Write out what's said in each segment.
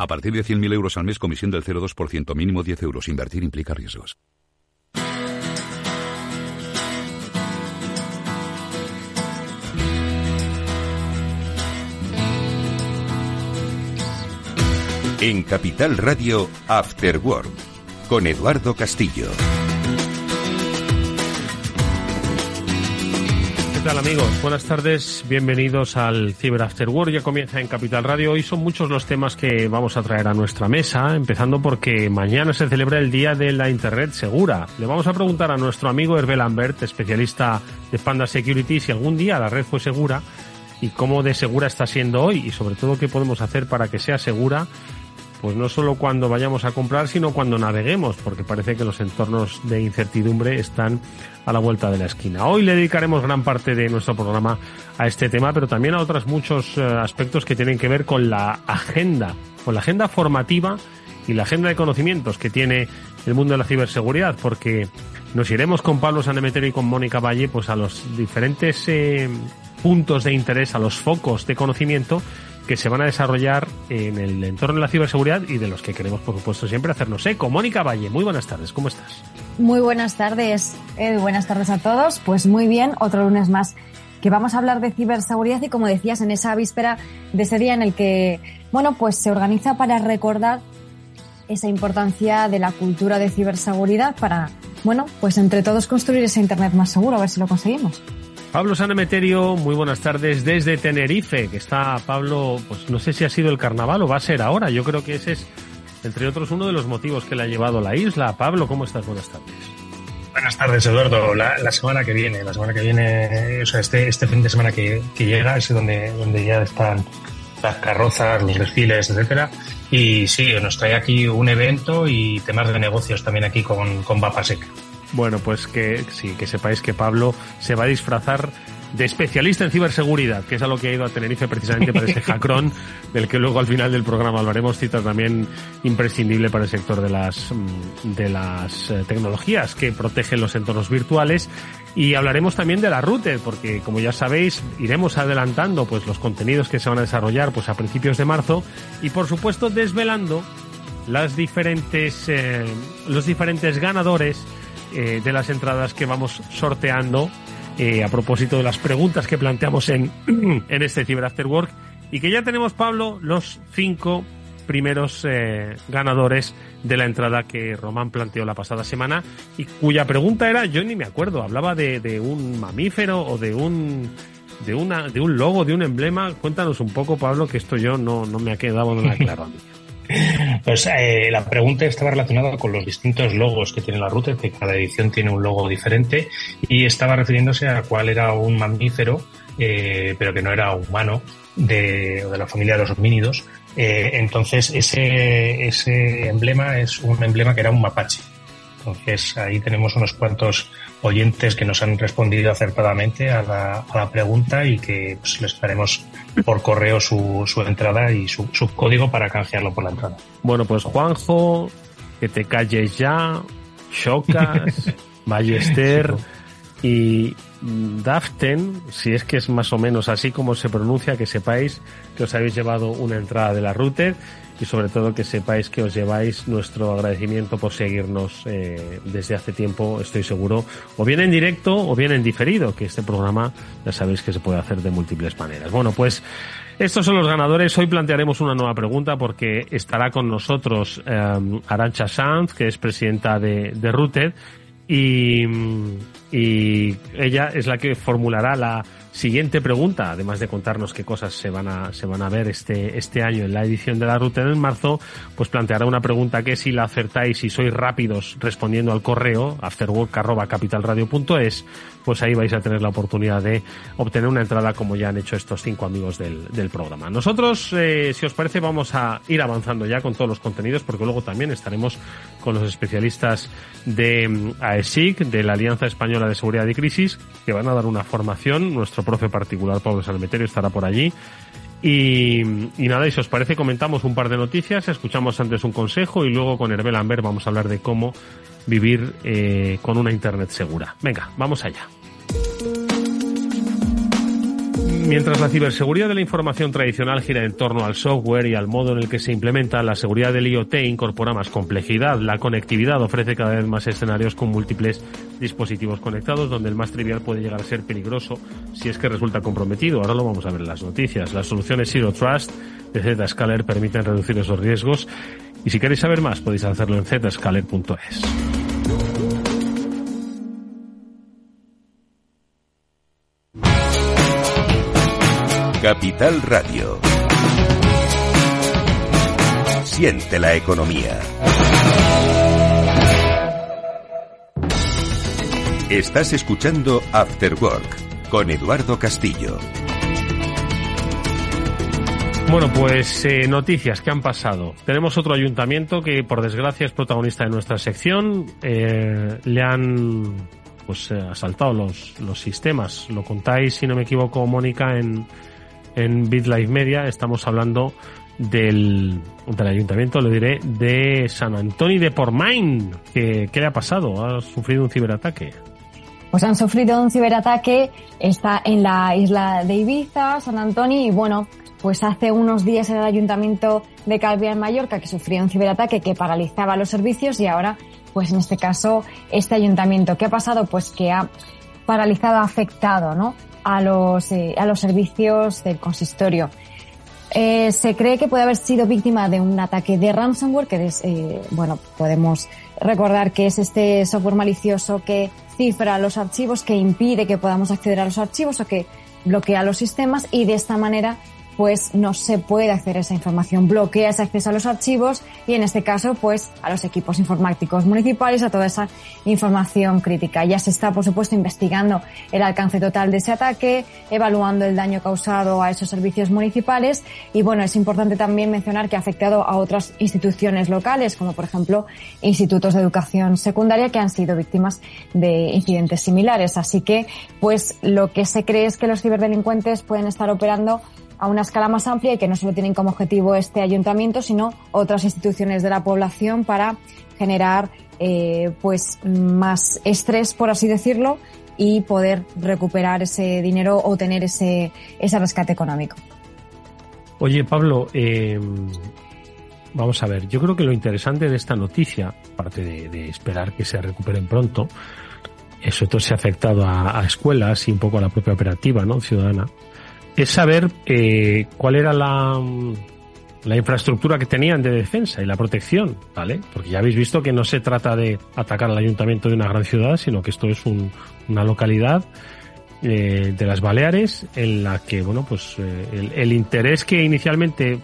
A partir de 100.000 euros al mes, comisión del 0,2%, mínimo 10 euros. Invertir implica riesgos. En Capital Radio, After Work, con Eduardo Castillo. ¿Qué tal amigos? Buenas tardes, bienvenidos al Cyber After Work. Ya comienza en Capital Radio. Hoy son muchos los temas que vamos a traer a nuestra mesa, empezando porque mañana se celebra el Día de la Internet Segura. Le vamos a preguntar a nuestro amigo Hervé Lambert, especialista de Panda Security, si algún día la red fue segura y cómo de segura está siendo hoy y sobre todo qué podemos hacer para que sea segura pues no solo cuando vayamos a comprar, sino cuando naveguemos, porque parece que los entornos de incertidumbre están a la vuelta de la esquina. Hoy le dedicaremos gran parte de nuestro programa a este tema, pero también a otros muchos eh, aspectos que tienen que ver con la agenda, con la agenda formativa y la agenda de conocimientos que tiene el mundo de la ciberseguridad, porque nos iremos con Pablo Sanemeterio y con Mónica Valle pues a los diferentes eh, puntos de interés, a los focos de conocimiento que se van a desarrollar en el entorno de la ciberseguridad y de los que queremos, por supuesto, siempre hacernos eco. Mónica Valle, muy buenas tardes, ¿cómo estás? Muy buenas tardes, buenas tardes a todos. Pues muy bien, otro lunes más que vamos a hablar de ciberseguridad y como decías, en esa víspera de ese día en el que, bueno, pues se organiza para recordar esa importancia de la cultura de ciberseguridad para, bueno, pues entre todos construir ese Internet más seguro, a ver si lo conseguimos. Pablo Sanemeterio, muy buenas tardes desde Tenerife, que está Pablo, pues no sé si ha sido el carnaval o va a ser ahora. Yo creo que ese es, entre otros, uno de los motivos que le ha llevado a la isla. Pablo, ¿cómo estás? Buenas tardes. Buenas tardes, Eduardo. La, semana que viene, la semana que viene, o sea, este, este fin de semana que, llega es donde, donde ya están las carrozas, los desfiles, etcétera. Y sí, nos trae aquí un evento y temas de negocios también aquí con, con Vapa Seca. Bueno, pues que sí, que sepáis que Pablo se va a disfrazar de especialista en ciberseguridad, que es a lo que ha ido a Tenerife precisamente para este hackron, del que luego al final del programa hablaremos, cita también imprescindible para el sector de las, mm, de las eh, tecnologías que protegen los entornos virtuales. Y hablaremos también de la Router, porque como ya sabéis, iremos adelantando pues los contenidos que se van a desarrollar pues a principios de marzo y por supuesto desvelando las diferentes, eh, los diferentes ganadores eh, de las entradas que vamos sorteando eh, a propósito de las preguntas que planteamos en, en este Cyber After Work y que ya tenemos, Pablo, los cinco primeros eh, ganadores de la entrada que Román planteó la pasada semana y cuya pregunta era, yo ni me acuerdo, hablaba de, de un mamífero o de un de una de un logo, de un emblema. Cuéntanos un poco, Pablo, que esto yo no, no me ha quedado nada claro a mí. Pues eh, la pregunta estaba relacionada con los distintos logos que tiene la router, que cada edición tiene un logo diferente, y estaba refiriéndose a cuál era un mamífero, eh, pero que no era humano, de, de la familia de los homínidos. Eh, entonces, ese, ese emblema es un emblema que era un mapache. Entonces, ahí tenemos unos cuantos oyentes que nos han respondido acertadamente a la, a la pregunta y que pues, les daremos por correo su, su entrada y su, su, código para canjearlo por la entrada. Bueno, pues Juanjo, que te calles ya, Chocas, Ballester y Daften, si es que es más o menos así como se pronuncia, que sepáis que os habéis llevado una entrada de la router y sobre todo que sepáis que os lleváis nuestro agradecimiento por seguirnos eh, desde hace tiempo, estoy seguro, o bien en directo o bien en diferido, que este programa ya sabéis que se puede hacer de múltiples maneras. Bueno, pues estos son los ganadores. Hoy plantearemos una nueva pregunta porque estará con nosotros eh, Arancha Sanz, que es presidenta de, de Routed, y y ella es la que formulará la siguiente pregunta, además de contarnos qué cosas se van a, se van a ver este, este año en la edición de la ruta en marzo, pues planteará una pregunta que si la acertáis y sois rápidos respondiendo al correo afterwork.capitalradio.es, pues ahí vais a tener la oportunidad de obtener una entrada como ya han hecho estos cinco amigos del, del programa. Nosotros, eh, si os parece, vamos a ir avanzando ya con todos los contenidos porque luego también estaremos con los especialistas de mm, AESIC, de la Alianza Española de Seguridad y Crisis, que van a dar una formación. Nuestro profe particular, Pablo Salmeterio, estará por allí. Y, y, nada, y si os parece, comentamos un par de noticias, escuchamos antes un consejo y luego con Herbel Amber vamos a hablar de cómo vivir eh, con una Internet segura. Venga, vamos allá. Mientras la ciberseguridad de la información tradicional gira en torno al software y al modo en el que se implementa, la seguridad del IoT incorpora más complejidad. La conectividad ofrece cada vez más escenarios con múltiples dispositivos conectados, donde el más trivial puede llegar a ser peligroso si es que resulta comprometido. Ahora lo vamos a ver en las noticias. Las soluciones Zero Trust de Zscaler permiten reducir esos riesgos y si queréis saber más podéis hacerlo en zscaler.es. Capital Radio. Siente la economía. Estás escuchando After Work con Eduardo Castillo. Bueno, pues eh, noticias que han pasado. Tenemos otro ayuntamiento que, por desgracia, es protagonista de nuestra sección. Eh, le han pues eh, asaltado los, los sistemas. Lo contáis, si no me equivoco, Mónica, en, en BitLife Media. Estamos hablando del, del ayuntamiento, le diré, de San Antonio de Pormain. ¿Qué, ¿Qué le ha pasado? ¿Ha sufrido un ciberataque? Pues han sufrido un ciberataque, está en la isla de Ibiza, San Antonio, y bueno, pues hace unos días era el ayuntamiento de Calvia en Mallorca que sufrió un ciberataque que paralizaba los servicios y ahora, pues en este caso, este ayuntamiento. ¿Qué ha pasado? Pues que ha paralizado, ha afectado, ¿no? A los, eh, a los servicios del consistorio. Eh, se cree que puede haber sido víctima de un ataque de ransomware, que es, eh, bueno, podemos recordar que es este software malicioso que cifra los archivos, que impide que podamos acceder a los archivos o que bloquea los sistemas y de esta manera pues no se puede acceder a esa información, bloquea ese acceso a los archivos y en este caso pues a los equipos informáticos municipales, a toda esa información crítica. Ya se está por supuesto investigando el alcance total de ese ataque, evaluando el daño causado a esos servicios municipales y bueno, es importante también mencionar que ha afectado a otras instituciones locales como por ejemplo institutos de educación secundaria que han sido víctimas de incidentes similares. Así que pues lo que se cree es que los ciberdelincuentes pueden estar operando a una escala más amplia y que no solo tienen como objetivo este ayuntamiento, sino otras instituciones de la población para generar eh, pues más estrés, por así decirlo, y poder recuperar ese dinero o tener ese, ese rescate económico. Oye, Pablo, eh, vamos a ver, yo creo que lo interesante de esta noticia, aparte de, esperar que se recuperen pronto, eso todo se ha afectado a, a, escuelas y un poco a la propia operativa ¿no? ciudadana, es saber eh, cuál era la, la infraestructura que tenían de defensa y la protección, ¿vale? Porque ya habéis visto que no se trata de atacar al ayuntamiento de una gran ciudad, sino que esto es un, una localidad eh, de las Baleares en la que, bueno, pues eh, el, el, interés que inicialmente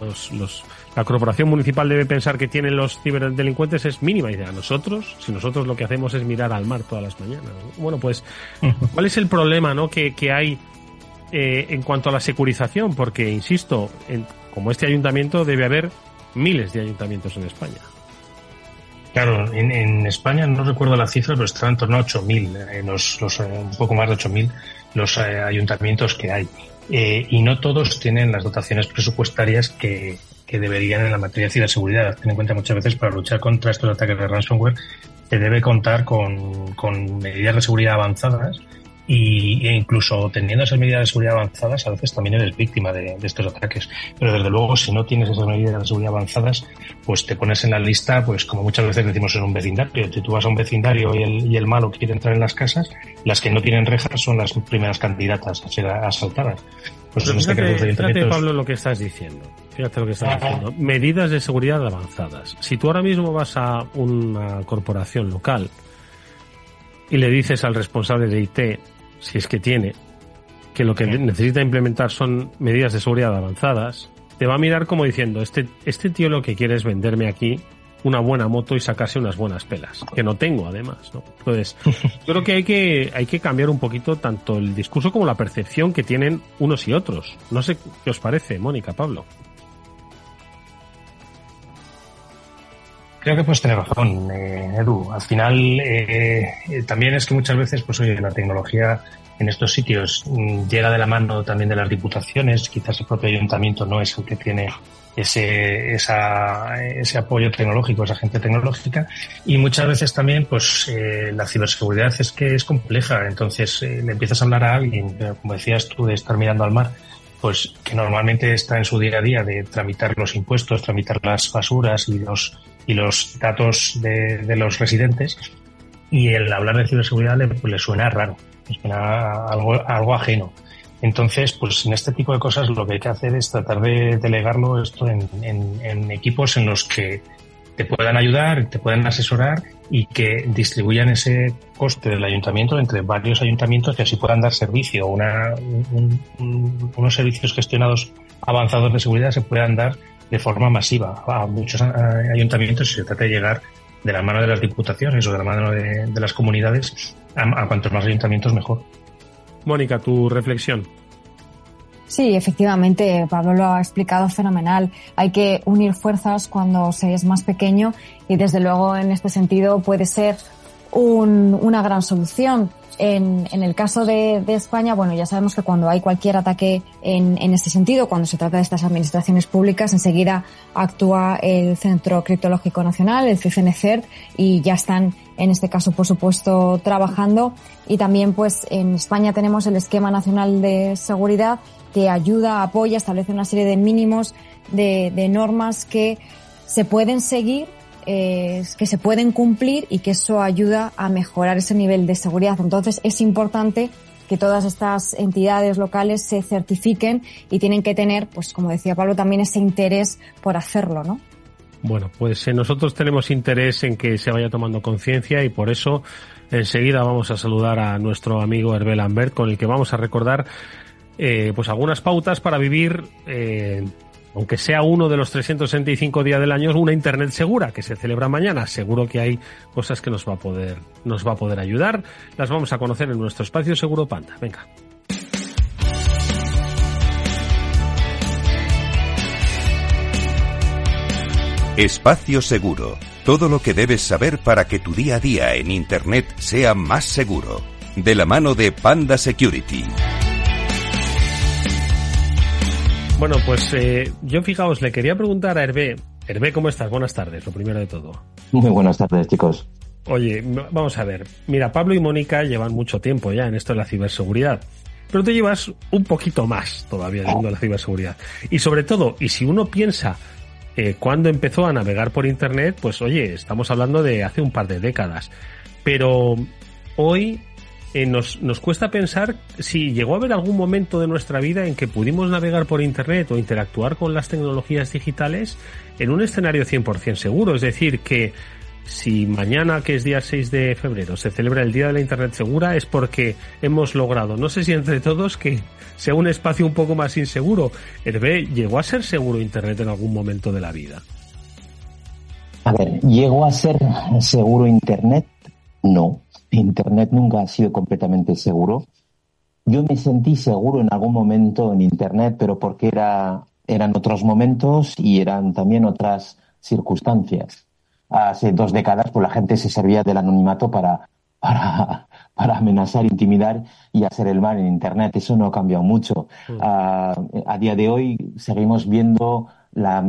los, los, la corporación municipal debe pensar que tienen los ciberdelincuentes es mínima. Y a nosotros, si nosotros lo que hacemos es mirar al mar todas las mañanas. ¿no? Bueno, pues, ¿cuál es el problema, no? Que, que hay eh, en cuanto a la securización, porque, insisto, en, como este ayuntamiento debe haber miles de ayuntamientos en España. Claro, en, en España no recuerdo la cifra, pero están en torno a 8.000, eh, los, los, eh, un poco más de 8.000 los eh, ayuntamientos que hay. Eh, y no todos tienen las dotaciones presupuestarias que, deberían en la materia de ciberseguridad. Ten en cuenta muchas veces para luchar contra estos ataques de ransomware se debe contar con, con medidas de seguridad avanzadas y, e incluso teniendo esas medidas de seguridad avanzadas, a veces también eres víctima de, de, estos ataques. Pero desde luego, si no tienes esas medidas de seguridad avanzadas, pues te pones en la lista, pues como muchas veces decimos en un vecindario. Si tú vas a un vecindario y el, y el malo quiere entrar en las casas, las que no tienen rejas son las primeras candidatas a ser asaltadas. Pues Pero fíjate, este fíjate, Pablo, lo que estás diciendo. Fíjate lo que estás ah, diciendo. Medidas de seguridad avanzadas. Si tú ahora mismo vas a una corporación local y le dices al responsable de IT, si es que tiene, que lo que necesita implementar son medidas de seguridad avanzadas, te va a mirar como diciendo, este, este tío lo que quiere es venderme aquí una buena moto y sacarse unas buenas pelas, que no tengo además, ¿no? Entonces, yo creo que hay que, hay que cambiar un poquito tanto el discurso como la percepción que tienen unos y otros. No sé qué os parece, Mónica, Pablo. Creo que puedes tener razón, eh, Edu. Al final, eh, eh, también es que muchas veces, pues oye, la tecnología en estos sitios mm, llega de la mano también de las diputaciones. Quizás el propio ayuntamiento no es el que tiene ese, esa, ese apoyo tecnológico, esa gente tecnológica. Y muchas veces también, pues, eh, la ciberseguridad es que es compleja. Entonces, eh, le empiezas a hablar a alguien, como decías tú, de estar mirando al mar, pues, que normalmente está en su día a día de tramitar los impuestos, tramitar las basuras y los, y los datos de, de los residentes. Y el hablar de ciberseguridad le, le suena raro, le suena algo, algo ajeno. Entonces, pues en este tipo de cosas lo que hay que hacer es tratar de delegarlo esto en, en, en, equipos en los que te puedan ayudar, te puedan asesorar y que distribuyan ese coste del ayuntamiento entre varios ayuntamientos y así puedan dar servicio. Una, un, un, unos servicios gestionados avanzados de seguridad se puedan dar de forma masiva a muchos ayuntamientos y se trata de llegar de la mano de las diputaciones o de la mano de, de las comunidades a, a cuantos más ayuntamientos mejor. Mónica, tu reflexión. Sí, efectivamente, Pablo lo ha explicado fenomenal. Hay que unir fuerzas cuando se es más pequeño y desde luego en este sentido puede ser un, una gran solución. En, el caso de, España, bueno, ya sabemos que cuando hay cualquier ataque en, este sentido, cuando se trata de estas administraciones públicas, enseguida actúa el Centro Criptológico Nacional, el CCNCERT, y ya están en este caso, por supuesto, trabajando. Y también, pues, en España tenemos el Esquema Nacional de Seguridad que ayuda, apoya, establece una serie de mínimos de normas que se pueden seguir que se pueden cumplir y que eso ayuda a mejorar ese nivel de seguridad. Entonces es importante que todas estas entidades locales se certifiquen y tienen que tener, pues como decía Pablo, también ese interés por hacerlo, ¿no? Bueno, pues eh, nosotros tenemos interés en que se vaya tomando conciencia y por eso enseguida vamos a saludar a nuestro amigo Hervé Lambert con el que vamos a recordar eh, pues algunas pautas para vivir eh, aunque sea uno de los 365 días del año, una Internet segura que se celebra mañana. Seguro que hay cosas que nos va a poder, nos va a poder ayudar. Las vamos a conocer en nuestro espacio Seguro Panda. Venga. Espacio Seguro. Todo lo que debes saber para que tu día a día en Internet sea más seguro. De la mano de Panda Security. Bueno, pues eh, yo fijaos, le quería preguntar a Hervé. Hervé, ¿cómo estás? Buenas tardes, lo primero de todo. Muy buenas tardes, chicos. Oye, vamos a ver. Mira, Pablo y Mónica llevan mucho tiempo ya en esto de la ciberseguridad. Pero tú llevas un poquito más todavía en el mundo de la ciberseguridad. Y sobre todo, y si uno piensa eh, cuando empezó a navegar por Internet, pues oye, estamos hablando de hace un par de décadas. Pero hoy eh, nos, nos cuesta pensar si llegó a haber algún momento de nuestra vida en que pudimos navegar por Internet o interactuar con las tecnologías digitales en un escenario 100% seguro. Es decir, que si mañana, que es día 6 de febrero, se celebra el Día de la Internet Segura, es porque hemos logrado, no sé si entre todos, que sea un espacio un poco más inseguro. Hervé, ¿llegó a ser seguro Internet en algún momento de la vida? A ver, ¿llegó a ser seguro Internet? No. Internet nunca ha sido completamente seguro. Yo me sentí seguro en algún momento en Internet, pero porque era, eran otros momentos y eran también otras circunstancias. Hace dos décadas, pues la gente se servía del anonimato para, para, para amenazar, intimidar y hacer el mal en Internet. Eso no ha cambiado mucho. Mm. Uh, a día de hoy seguimos viendo la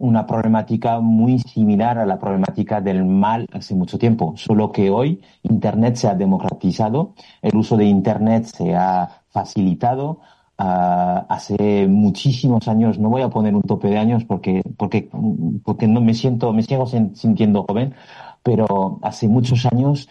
una problemática muy similar a la problemática del mal hace mucho tiempo, solo que hoy Internet se ha democratizado, el uso de Internet se ha facilitado. Uh, hace muchísimos años, no voy a poner un tope de años porque, porque, porque no me siento, me sigo sintiendo joven, pero hace muchos años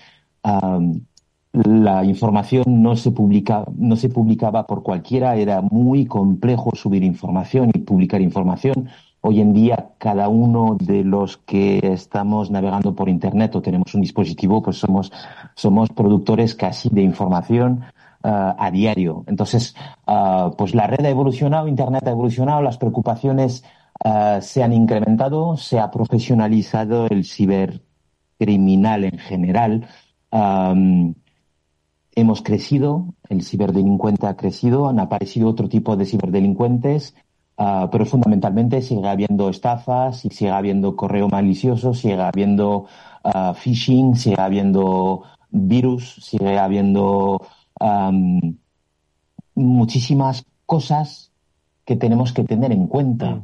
la información no se publica, no se publicaba por cualquiera, era muy complejo subir información y publicar información Hoy en día, cada uno de los que estamos navegando por Internet o tenemos un dispositivo, pues somos, somos productores casi de información uh, a diario. Entonces, uh, pues la red ha evolucionado, Internet ha evolucionado, las preocupaciones uh, se han incrementado, se ha profesionalizado el cibercriminal en general. Um, hemos crecido, el ciberdelincuente ha crecido, han aparecido otro tipo de ciberdelincuentes, Uh, pero fundamentalmente sigue habiendo estafas, sigue habiendo correo malicioso, sigue habiendo uh, phishing, sigue habiendo virus, sigue habiendo um, muchísimas cosas que tenemos que tener en cuenta.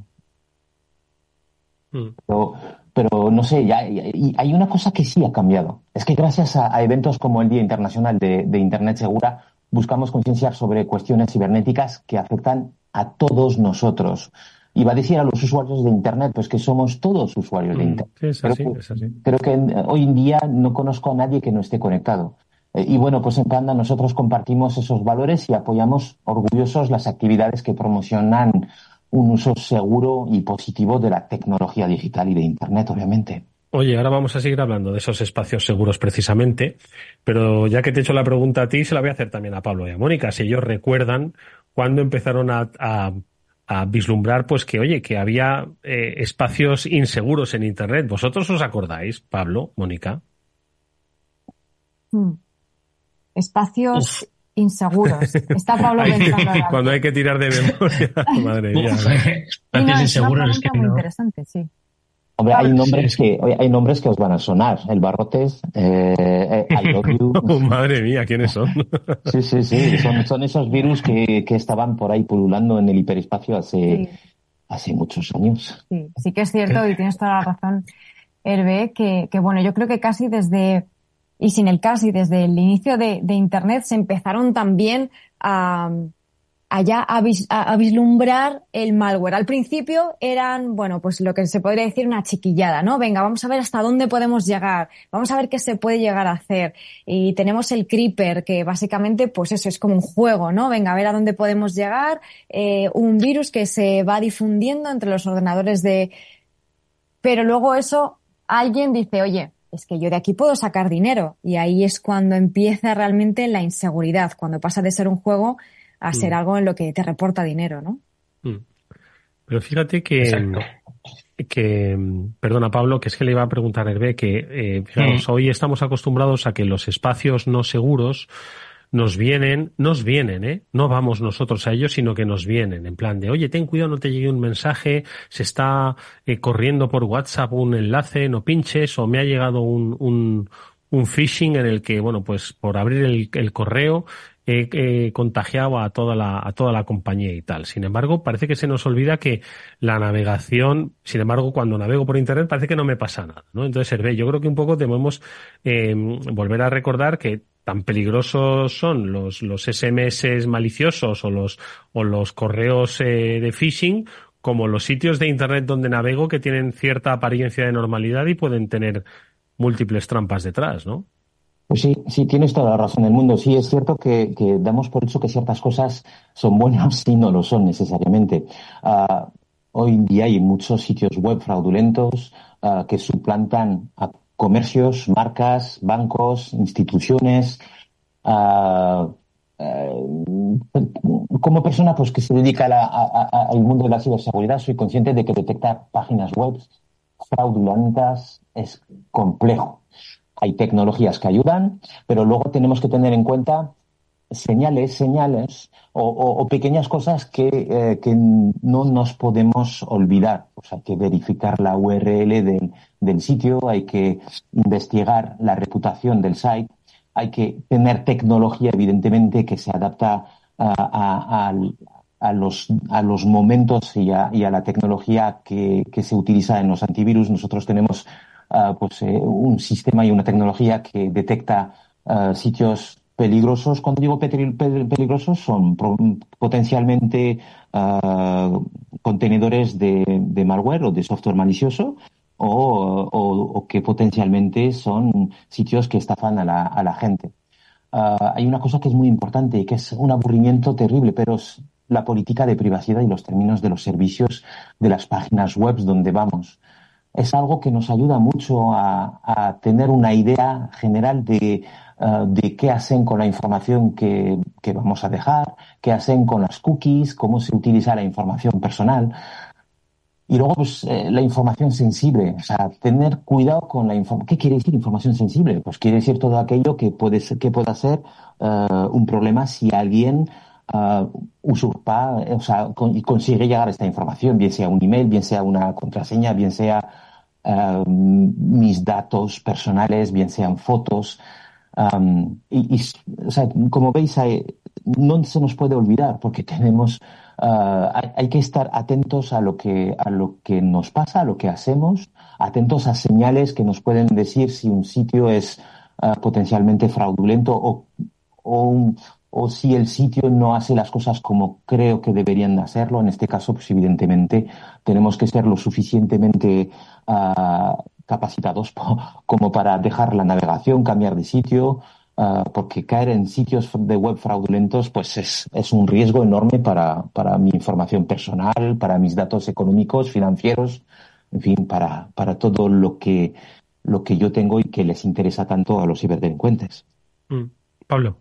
Mm. Mm. Pero, pero, no sé, ya, y hay una cosa que sí ha cambiado. Es que gracias a, a eventos como el Día Internacional de, de Internet Segura, buscamos concienciar sobre cuestiones cibernéticas que afectan a todos nosotros. Y va a decir a los usuarios de Internet, pues que somos todos usuarios de Internet. Sí, es así, creo, que, es así. creo que hoy en día no conozco a nadie que no esté conectado. Eh, y bueno, pues en Panda nosotros compartimos esos valores y apoyamos orgullosos las actividades que promocionan un uso seguro y positivo de la tecnología digital y de Internet, obviamente. Oye, ahora vamos a seguir hablando de esos espacios seguros precisamente, pero ya que te he hecho la pregunta a ti, se la voy a hacer también a Pablo y a Mónica, si ellos recuerdan cuando empezaron a, a, a, vislumbrar, pues que, oye, que había eh, espacios inseguros en Internet. ¿Vosotros os acordáis, Pablo, Mónica? Hmm. Espacios Uf. inseguros. Está Pablo pensando. Cuando hay que tirar de memoria, madre mía. Espacios no, inseguros es, es que muy no. interesante, sí. Hombre, hay nombres que hay nombres que os van a sonar. El Barrotes, eh, I love you. Oh, madre mía, ¿quiénes son? sí, sí, sí. Son, son esos virus que, que, estaban por ahí pululando en el hiperespacio hace, sí. hace muchos años. Sí, sí que es cierto y tienes toda la razón, Hervé, que, que bueno, yo creo que casi desde, y sin el casi, desde el inicio de, de Internet se empezaron también a allá a, vis, a, a, vislumbrar el malware. Al principio eran, bueno, pues lo que se podría decir una chiquillada, ¿no? Venga, vamos a ver hasta dónde podemos llegar, vamos a ver qué se puede llegar a hacer. Y tenemos el Creeper, que básicamente, pues eso es como un juego, ¿no? Venga, a ver a dónde podemos llegar, eh, un virus que se va difundiendo entre los ordenadores de... Pero luego eso, alguien dice, oye, es que yo de aquí puedo sacar dinero. Y ahí es cuando empieza realmente la inseguridad, cuando pasa de ser un juego a ser mm. algo en lo que te reporta dinero, ¿no? Mm. Pero fíjate que, Exacto. que, perdona Pablo, que es que le iba a preguntar a Hervé que, eh, fijaros, mm. hoy estamos acostumbrados a que los espacios no seguros nos vienen, nos vienen, ¿eh? No vamos nosotros a ellos, sino que nos vienen, en plan de, oye, ten cuidado, no te llegue un mensaje, se está eh, corriendo por WhatsApp un enlace, no pinches, o me ha llegado un, un, un phishing en el que, bueno, pues por abrir el, el correo he, he, contagiado a toda la a toda la compañía y tal. Sin embargo, parece que se nos olvida que la navegación, sin embargo, cuando navego por internet parece que no me pasa nada, ¿no? Entonces, Hervé, yo creo que un poco debemos eh, volver a recordar que tan peligrosos son los los SMS maliciosos o los o los correos eh, de phishing como los sitios de internet donde navego que tienen cierta apariencia de normalidad y pueden tener múltiples trampas detrás, ¿no? Pues sí, sí, tienes toda la razón del mundo. Sí, es cierto que, damos por hecho que ciertas cosas son buenas y no lo son necesariamente. Uh, hoy en día hay muchos sitios web fraudulentos uh, que suplantan a comercios, marcas, bancos, instituciones. Uh, como persona pues, que se dedica al mundo de la ciberseguridad, soy consciente de que detectar páginas web fraudulentas es complejo hay tecnologías que ayudan, pero luego tenemos que tener en cuenta señales, señales o, pequeñas cosas que, eh, que, no nos podemos olvidar. O sea, hay que verificar la URL del, sitio, hay que investigar la reputación del site, hay que tener tecnología, evidentemente, que se adapta a, los, momentos y a, la tecnología que, se utiliza en los antivirus. Nosotros tenemos uh, pues, eh, un sistema y una tecnología que detecta uh, sitios peligrosos. Cuando digo peligrosos, son potencialmente contenedores de, malware o de software malicioso o, o, que potencialmente son sitios que estafan a la, a la gente. hay una cosa que es muy importante y que es un aburrimiento terrible, pero la política de privacidad y los términos de los servicios de las páginas web donde vamos. Es algo que nos ayuda mucho a, tener una idea general de, uh, de, qué hacen con la información que, que, vamos a dejar, qué hacen con las cookies, cómo se utiliza la información personal. Y luego, pues, eh, la información sensible. O sea, tener cuidado con la información. ¿Qué quiere decir información sensible? Pues quiere decir todo aquello que puede que pueda ser uh, un problema si alguien usurpa, o sea, consigue llegar a esta información, bien sea un email, bien sea una contraseña, bien sea uh, mis datos personales, bien sean fotos. Um, y, o sea, como veis, no se nos puede olvidar porque tenemos Uh, hay, que estar atentos a lo que a lo que nos pasa, a lo que hacemos, atentos a señales que nos pueden decir si un sitio es uh, potencialmente fraudulento o, o, un, o, si el sitio no hace las cosas como creo que deberían hacerlo. En este caso, pues evidentemente tenemos que ser lo suficientemente uh, capacitados como para dejar la navegación, cambiar de sitio, Uh, porque caer en sitios de web fraudulentos pues es, es un riesgo enorme para, para, mi información personal, para mis datos económicos, financieros, en fin, para, para todo lo que, lo que yo tengo y que les interesa tanto a los ciberdelincuentes. Mm. Pablo.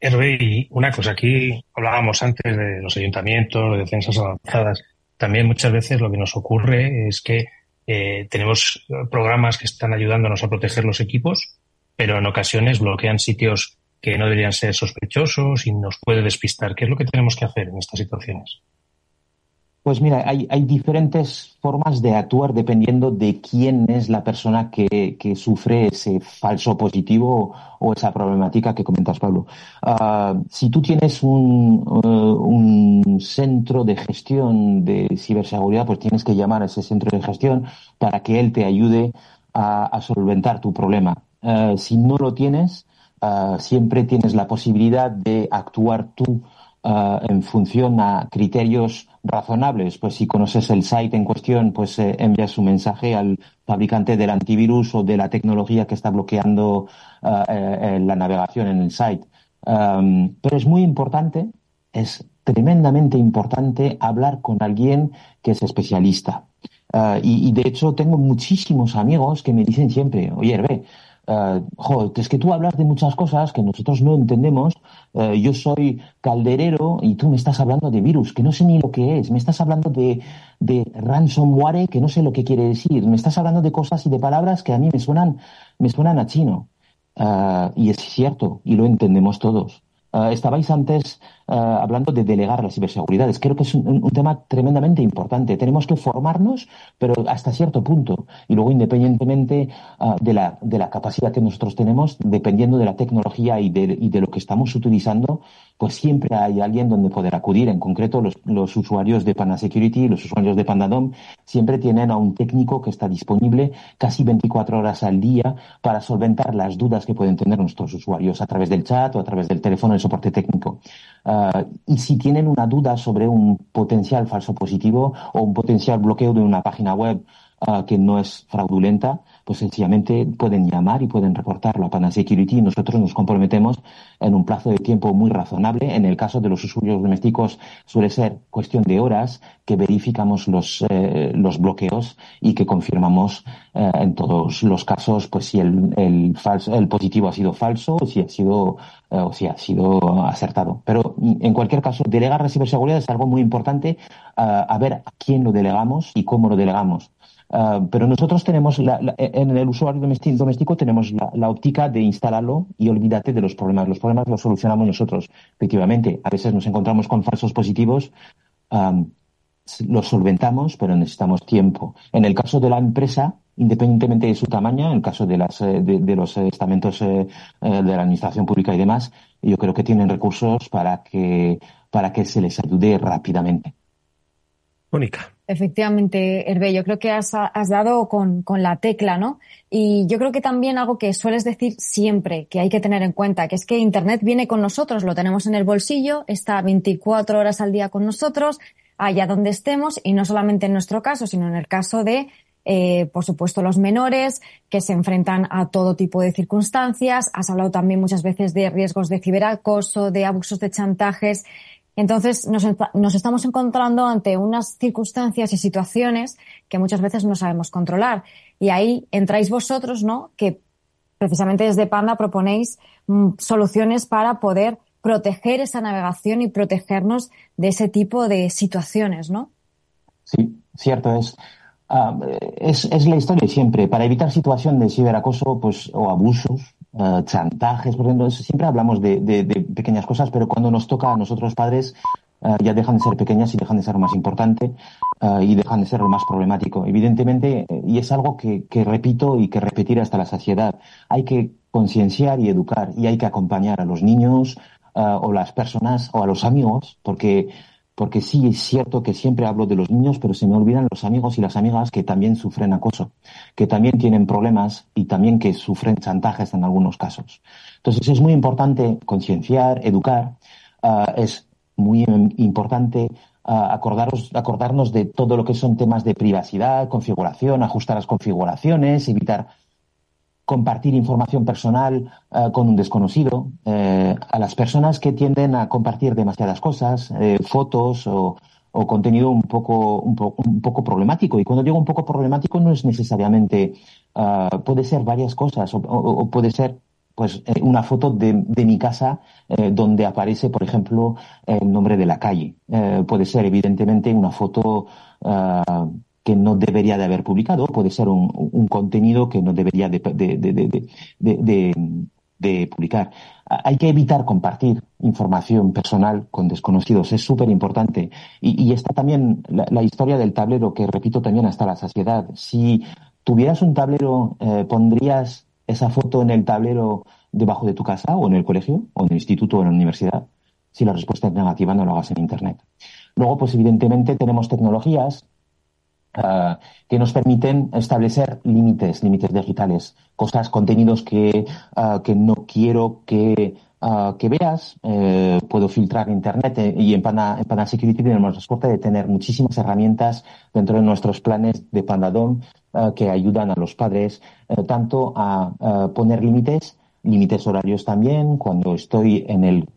Hervé, y una cosa, aquí hablábamos antes de los ayuntamientos, de defensas avanzadas. También muchas veces lo que nos ocurre es que eh, tenemos programas que están ayudándonos a proteger los equipos, pero en ocasiones bloquean sitios que no deberían ser sospechosos y nos puede despistar. ¿Qué es lo que tenemos que hacer en estas situaciones? Pues mira, hay, diferentes formas de actuar dependiendo de quién es la persona que, sufre ese falso positivo o, esa problemática que comentas, Pablo. Uh, si tú tienes un, uh, un centro de gestión de ciberseguridad, pues tienes que llamar a ese centro de gestión para que él te ayude a, solventar tu problema. Uh, si no lo tienes, uh, siempre tienes la posibilidad de actuar tú en función a criterios razonables. Pues si conoces el site en cuestión, pues eh, envías un mensaje al fabricante del antivirus o de la tecnología que está bloqueando eh, la navegación en el site. Pero es muy importante, es tremendamente importante hablar con alguien que es especialista. Y, y, de hecho tengo muchísimos amigos que me dicen siempre, oye, Hervé, jo, es que tú hablas de muchas cosas que nosotros no entendemos. Uh, yo soy calderero y tú me estás hablando de virus, que no sé ni lo que es. Me estás hablando de, de ransomware, que no sé lo que quiere decir. Me estás hablando de cosas y de palabras que a mí me suenan, me suenan a chino. Uh, y es cierto, y lo entendemos todos. Uh, estabais antes uh, hablando de delegar las ciberseguridades. Creo que es un, tema tremendamente importante. Tenemos que formarnos, pero hasta cierto punto. Y luego, independientemente uh, de, la, de la capacidad que nosotros tenemos, dependiendo de la tecnología y de, y de lo que estamos utilizando, pues siempre hay alguien donde poder acudir. En concreto, los, los usuarios de Panda Security, los usuarios de Pandadom, siempre tienen a un técnico que está disponible casi 24 horas al día para solventar las dudas que pueden tener nuestros usuarios a través del chat o a través del teléfono de soporte técnico. Uh, y si tienen una duda sobre un potencial falso positivo o un potencial bloqueo de una página web uh, que no es fraudulenta, pues sencillamente pueden llamar y pueden reportarlo a Pana Security y nosotros nos comprometemos en un plazo de tiempo muy razonable. En el caso de los usuarios domésticos suele ser cuestión de horas que verificamos los, eh, los bloqueos y que confirmamos eh, en todos los casos pues si el, el, falso, el positivo ha sido falso o si ha sido, eh, o si ha sido acertado. Pero en cualquier caso, delegar la ciberseguridad es algo muy importante a ver a quién lo delegamos y cómo lo delegamos. Uh, pero nosotros tenemos, la, la, en el usuario doméstico, tenemos la, óptica de instalarlo y olvídate de los problemas. Los problemas los solucionamos nosotros, efectivamente. A veces nos encontramos con falsos positivos, um, los solventamos, pero necesitamos tiempo. En el caso de la empresa, independientemente de su tamaño, en el caso de, las, de, de los estamentos eh, de la administración pública y demás, yo creo que tienen recursos para que, para que se les ayude rápidamente. Mónica. Efectivamente, Hervé, yo creo que has, has dado con, con, la tecla, ¿no? Y yo creo que también algo que sueles decir siempre, que hay que tener en cuenta, que es que Internet viene con nosotros, lo tenemos en el bolsillo, está 24 horas al día con nosotros, allá donde estemos, y no solamente en nuestro caso, sino en el caso de, eh, por supuesto, los menores, que se enfrentan a todo tipo de circunstancias. Has hablado también muchas veces de riesgos de ciberacoso, de abusos de chantajes Entonces nos, nos, estamos encontrando ante unas circunstancias y situaciones que muchas veces no sabemos controlar. Y ahí entráis vosotros, ¿no? Que precisamente desde Panda proponéis mm, soluciones para poder proteger esa navegación y protegernos de ese tipo de situaciones, ¿no? Sí, cierto es. Ah, es, es, la historia siempre. Para evitar situación de ciberacoso pues, o abusos, uh, chantajes, por ejemplo, siempre hablamos de, pequeñas cosas, pero cuando nos toca a nosotros padres uh, ya dejan de ser pequeñas y dejan de ser lo más importante uh, y dejan de ser lo más problemático. Evidentemente, y es algo que, que repito y que repetir hasta la saciedad, hay que concienciar y educar y hay que acompañar a los niños o las personas o a los amigos, porque porque sí es cierto que siempre hablo de los niños, pero se me olvidan los amigos y las amigas que también sufren acoso, que también tienen problemas y también que sufren chantajes en algunos casos. Entonces es muy importante concienciar, educar, uh, es muy importante acordaros, acordarnos de todo lo que son temas de privacidad, configuración, ajustar las configuraciones, evitar compartir información personal uh, con un desconocido, eh, a las personas que tienden a compartir demasiadas cosas, eh, fotos o, o, contenido un poco, un, po un, poco problemático. Y cuando digo un poco problemático no es necesariamente, uh, puede ser varias cosas o, puede ser pues eh, una foto de, de mi casa eh, donde aparece, por ejemplo, el nombre de la calle. Eh, puede ser, evidentemente, una foto uh, que no debería de haber publicado, puede ser un, contenido que no debería de, publicar. Hay que evitar compartir información personal con desconocidos, es súper importante. Y, está también la, la, historia del tablero, que repito también hasta la saciedad. Si tuvieras un tablero, eh, ¿pondrías esa foto en el tablero debajo de tu casa o en el colegio o en el instituto o en la universidad? Si la respuesta es negativa, no lo hagas en Internet. Luego, pues evidentemente tenemos tecnologías Uh, que nos permiten establecer límites, límites digitales, cosas, contenidos que, uh, que no quiero que, uh, que veas. Eh, puedo filtrar Internet eh, y en Panda, en Panda Security tenemos la suerte de tener muchísimas herramientas dentro de nuestros planes de Pandadom que ayudan a los padres eh, tanto a poner límites, límites horarios también. Cuando estoy en el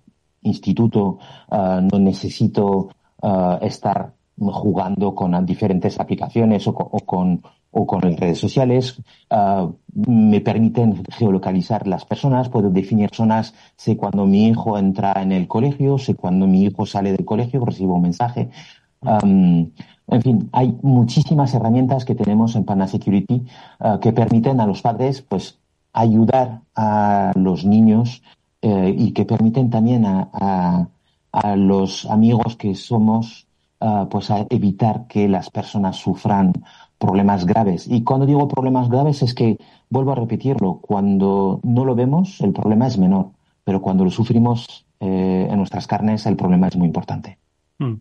instituto no necesito estar jugando con diferentes aplicaciones o, o con o con las redes sociales, uh, me permiten geolocalizar las personas, puedo definir zonas, sé cuando mi hijo entra en el colegio, sé cuando mi hijo sale del colegio, recibo un mensaje. En fin, hay muchísimas herramientas que tenemos en Pana Security uh, que permiten a los padres, pues, ayudar a los niños eh, y que permiten también a, a los amigos que somos uh, pues a evitar que las personas sufran problemas graves. Y cuando digo problemas graves es que, vuelvo a repetirlo, cuando no lo vemos el problema es menor, pero cuando lo sufrimos eh, en nuestras carnes el problema es muy importante. Mm.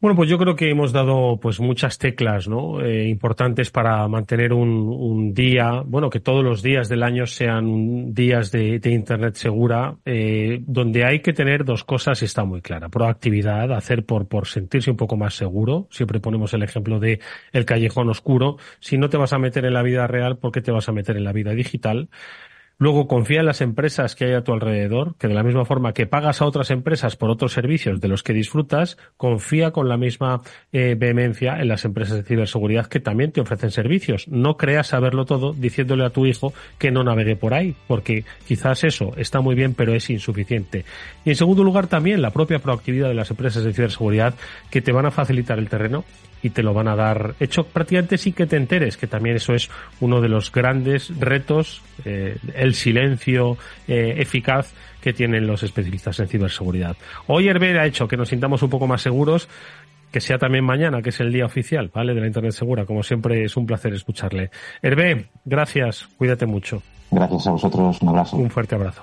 Bueno, pues yo creo que hemos dado pues muchas teclas, ¿no? Eh, importantes para mantener un, día, bueno, que todos los días del año sean días de, de Internet segura, eh, donde hay que tener dos cosas y está muy clara. Proactividad, hacer por, por sentirse un poco más seguro. Siempre ponemos el ejemplo de el callejón oscuro. Si no te vas a meter en la vida real, ¿por qué te vas a meter en la vida digital? Luego confía en las empresas que hay a tu alrededor, que de la misma forma que pagas a otras empresas por otros servicios de los que disfrutas, confía con la misma eh, vehemencia en las empresas de ciberseguridad que también te ofrecen servicios. No creas saberlo todo diciéndole a tu hijo que no navegue por ahí, porque quizás eso está muy bien, pero es insuficiente. Y en segundo lugar también la propia proactividad de las empresas de ciberseguridad que te van a facilitar el terreno y te lo van a dar hecho prácticamente sin que te enteres, que también eso es uno de los grandes retos, eh, el silencio eh, eficaz que tienen los especialistas en ciberseguridad. Hoy Hervé ha hecho que nos sintamos un poco más seguros, que sea también mañana, que es el día oficial, ¿vale? De la Internet Segura. Como siempre es un placer escucharle. Hervé, gracias, cuídate mucho. Gracias a vosotros, un abrazo. Un fuerte abrazo.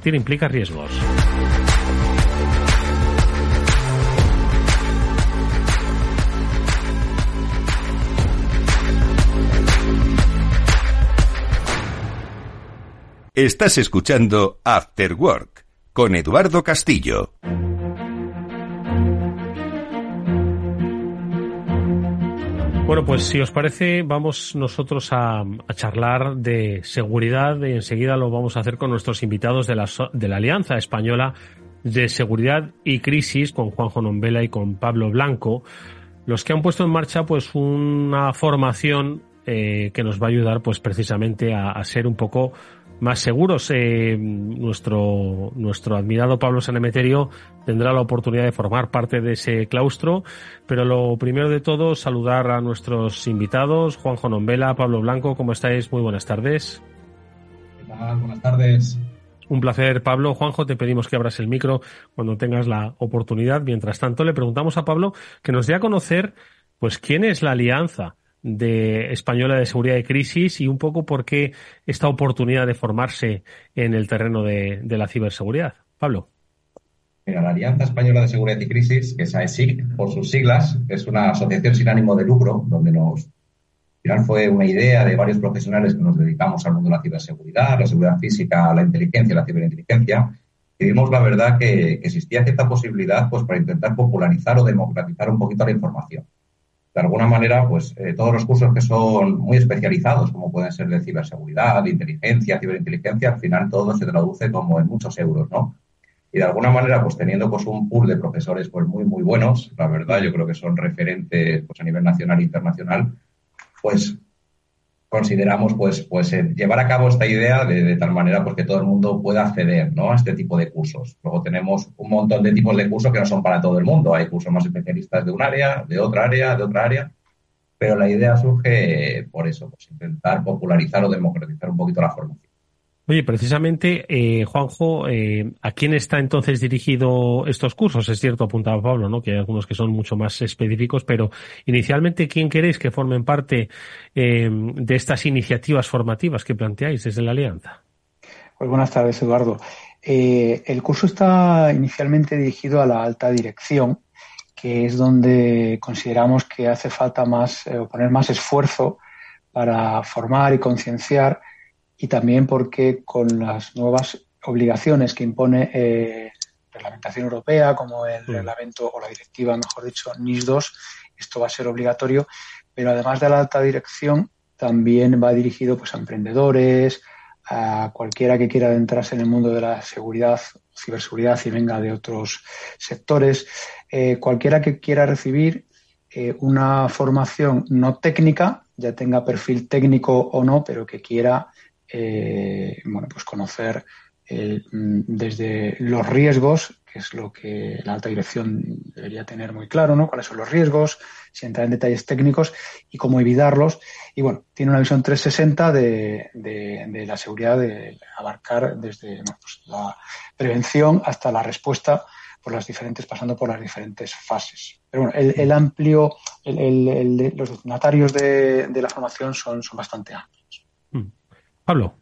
Implica riesgos. Estás escuchando After Work con Eduardo Castillo. Bueno, pues si os parece, vamos nosotros a, charlar de seguridad. Y enseguida lo vamos a hacer con nuestros invitados de la, de la Alianza Española de Seguridad y Crisis, con Juanjo Nombela y con Pablo Blanco, los que han puesto en marcha pues una formación eh, que nos va a ayudar pues precisamente a, a ser un poco más seguros. Eh, nuestro, nuestro admirado Pablo Sanemeterio tendrá la oportunidad de formar parte de ese claustro, pero lo primero de todo, saludar a nuestros invitados, Juanjo Nombela, Pablo Blanco, ¿cómo estáis? Muy buenas tardes. ¿Qué tal? Buenas tardes. Un placer, Pablo. Juanjo, te pedimos que abras el micro cuando tengas la oportunidad. Mientras tanto, le preguntamos a Pablo que nos dé a conocer, pues, quién es la alianza de Española de Seguridad y Crisis y un poco por qué esta oportunidad de formarse en el terreno de, la ciberseguridad. Pablo. Mira, la Alianza Española de Seguridad y Crisis, que es AESIC por sus siglas, es una asociación sin ánimo de lucro, donde nos, al final fue una idea de varios profesionales que nos dedicamos al mundo de la ciberseguridad, la seguridad física, la inteligencia, la ciberinteligencia, y vimos la verdad que, que existía cierta posibilidad pues para intentar popularizar o democratizar un poquito la información de alguna manera, pues eh, todos los cursos que son muy especializados, como pueden ser de ciberseguridad, de inteligencia, ciberinteligencia, al final todo se traduce como en muchos euros, ¿no? Y de alguna manera, pues teniendo pues un pool de profesores pues muy, muy buenos, la verdad, yo creo que son referentes pues a nivel nacional e internacional, pues consideramos pues, pues eh, llevar a cabo esta idea de, tal manera pues, que todo el mundo pueda acceder ¿no? a este tipo de cursos. Luego tenemos un montón de tipos de cursos que no son para todo el mundo. Hay cursos más especialistas de un área, de otra área, de otra área. Pero la idea surge por eso, pues intentar popularizar o democratizar un poquito la formación. Oye, precisamente, eh, Juanjo, eh, ¿a quién está entonces dirigido estos cursos? Es cierto, apuntaba Pablo, ¿no? Que hay algunos que son mucho más específicos, pero inicialmente, ¿quién queréis que formen parte eh, de estas iniciativas formativas que planteáis desde la Alianza? Pues buenas tardes, Eduardo. el curso está inicialmente dirigido a la alta dirección, que es donde consideramos que hace falta más, poner más esfuerzo para formar y concienciar y también porque con las nuevas obligaciones que impone eh, la reglamentación europea, como el reglamento o la directiva, mejor dicho, NIS 2, esto va a ser obligatorio, pero además de la alta dirección, también va dirigido pues, a emprendedores, a cualquiera que quiera adentrarse en el mundo de la seguridad, ciberseguridad y venga de otros sectores, eh, cualquiera que quiera recibir eh, una formación no técnica, ya tenga perfil técnico o no, pero que quiera eh, bueno, pues conocer eh, desde los riesgos, que es lo que la alta dirección debería tener muy claro, ¿no? Cuáles son los riesgos, si entrar en detalles técnicos y cómo evitarlos. Y bueno, tiene una visión 360 de, la seguridad, de abarcar desde pues la prevención hasta la respuesta por las diferentes, pasando por las diferentes fases. Pero bueno, el, amplio, el, los destinatarios de, la formación son, son bastante amplios. Mm. Pablo.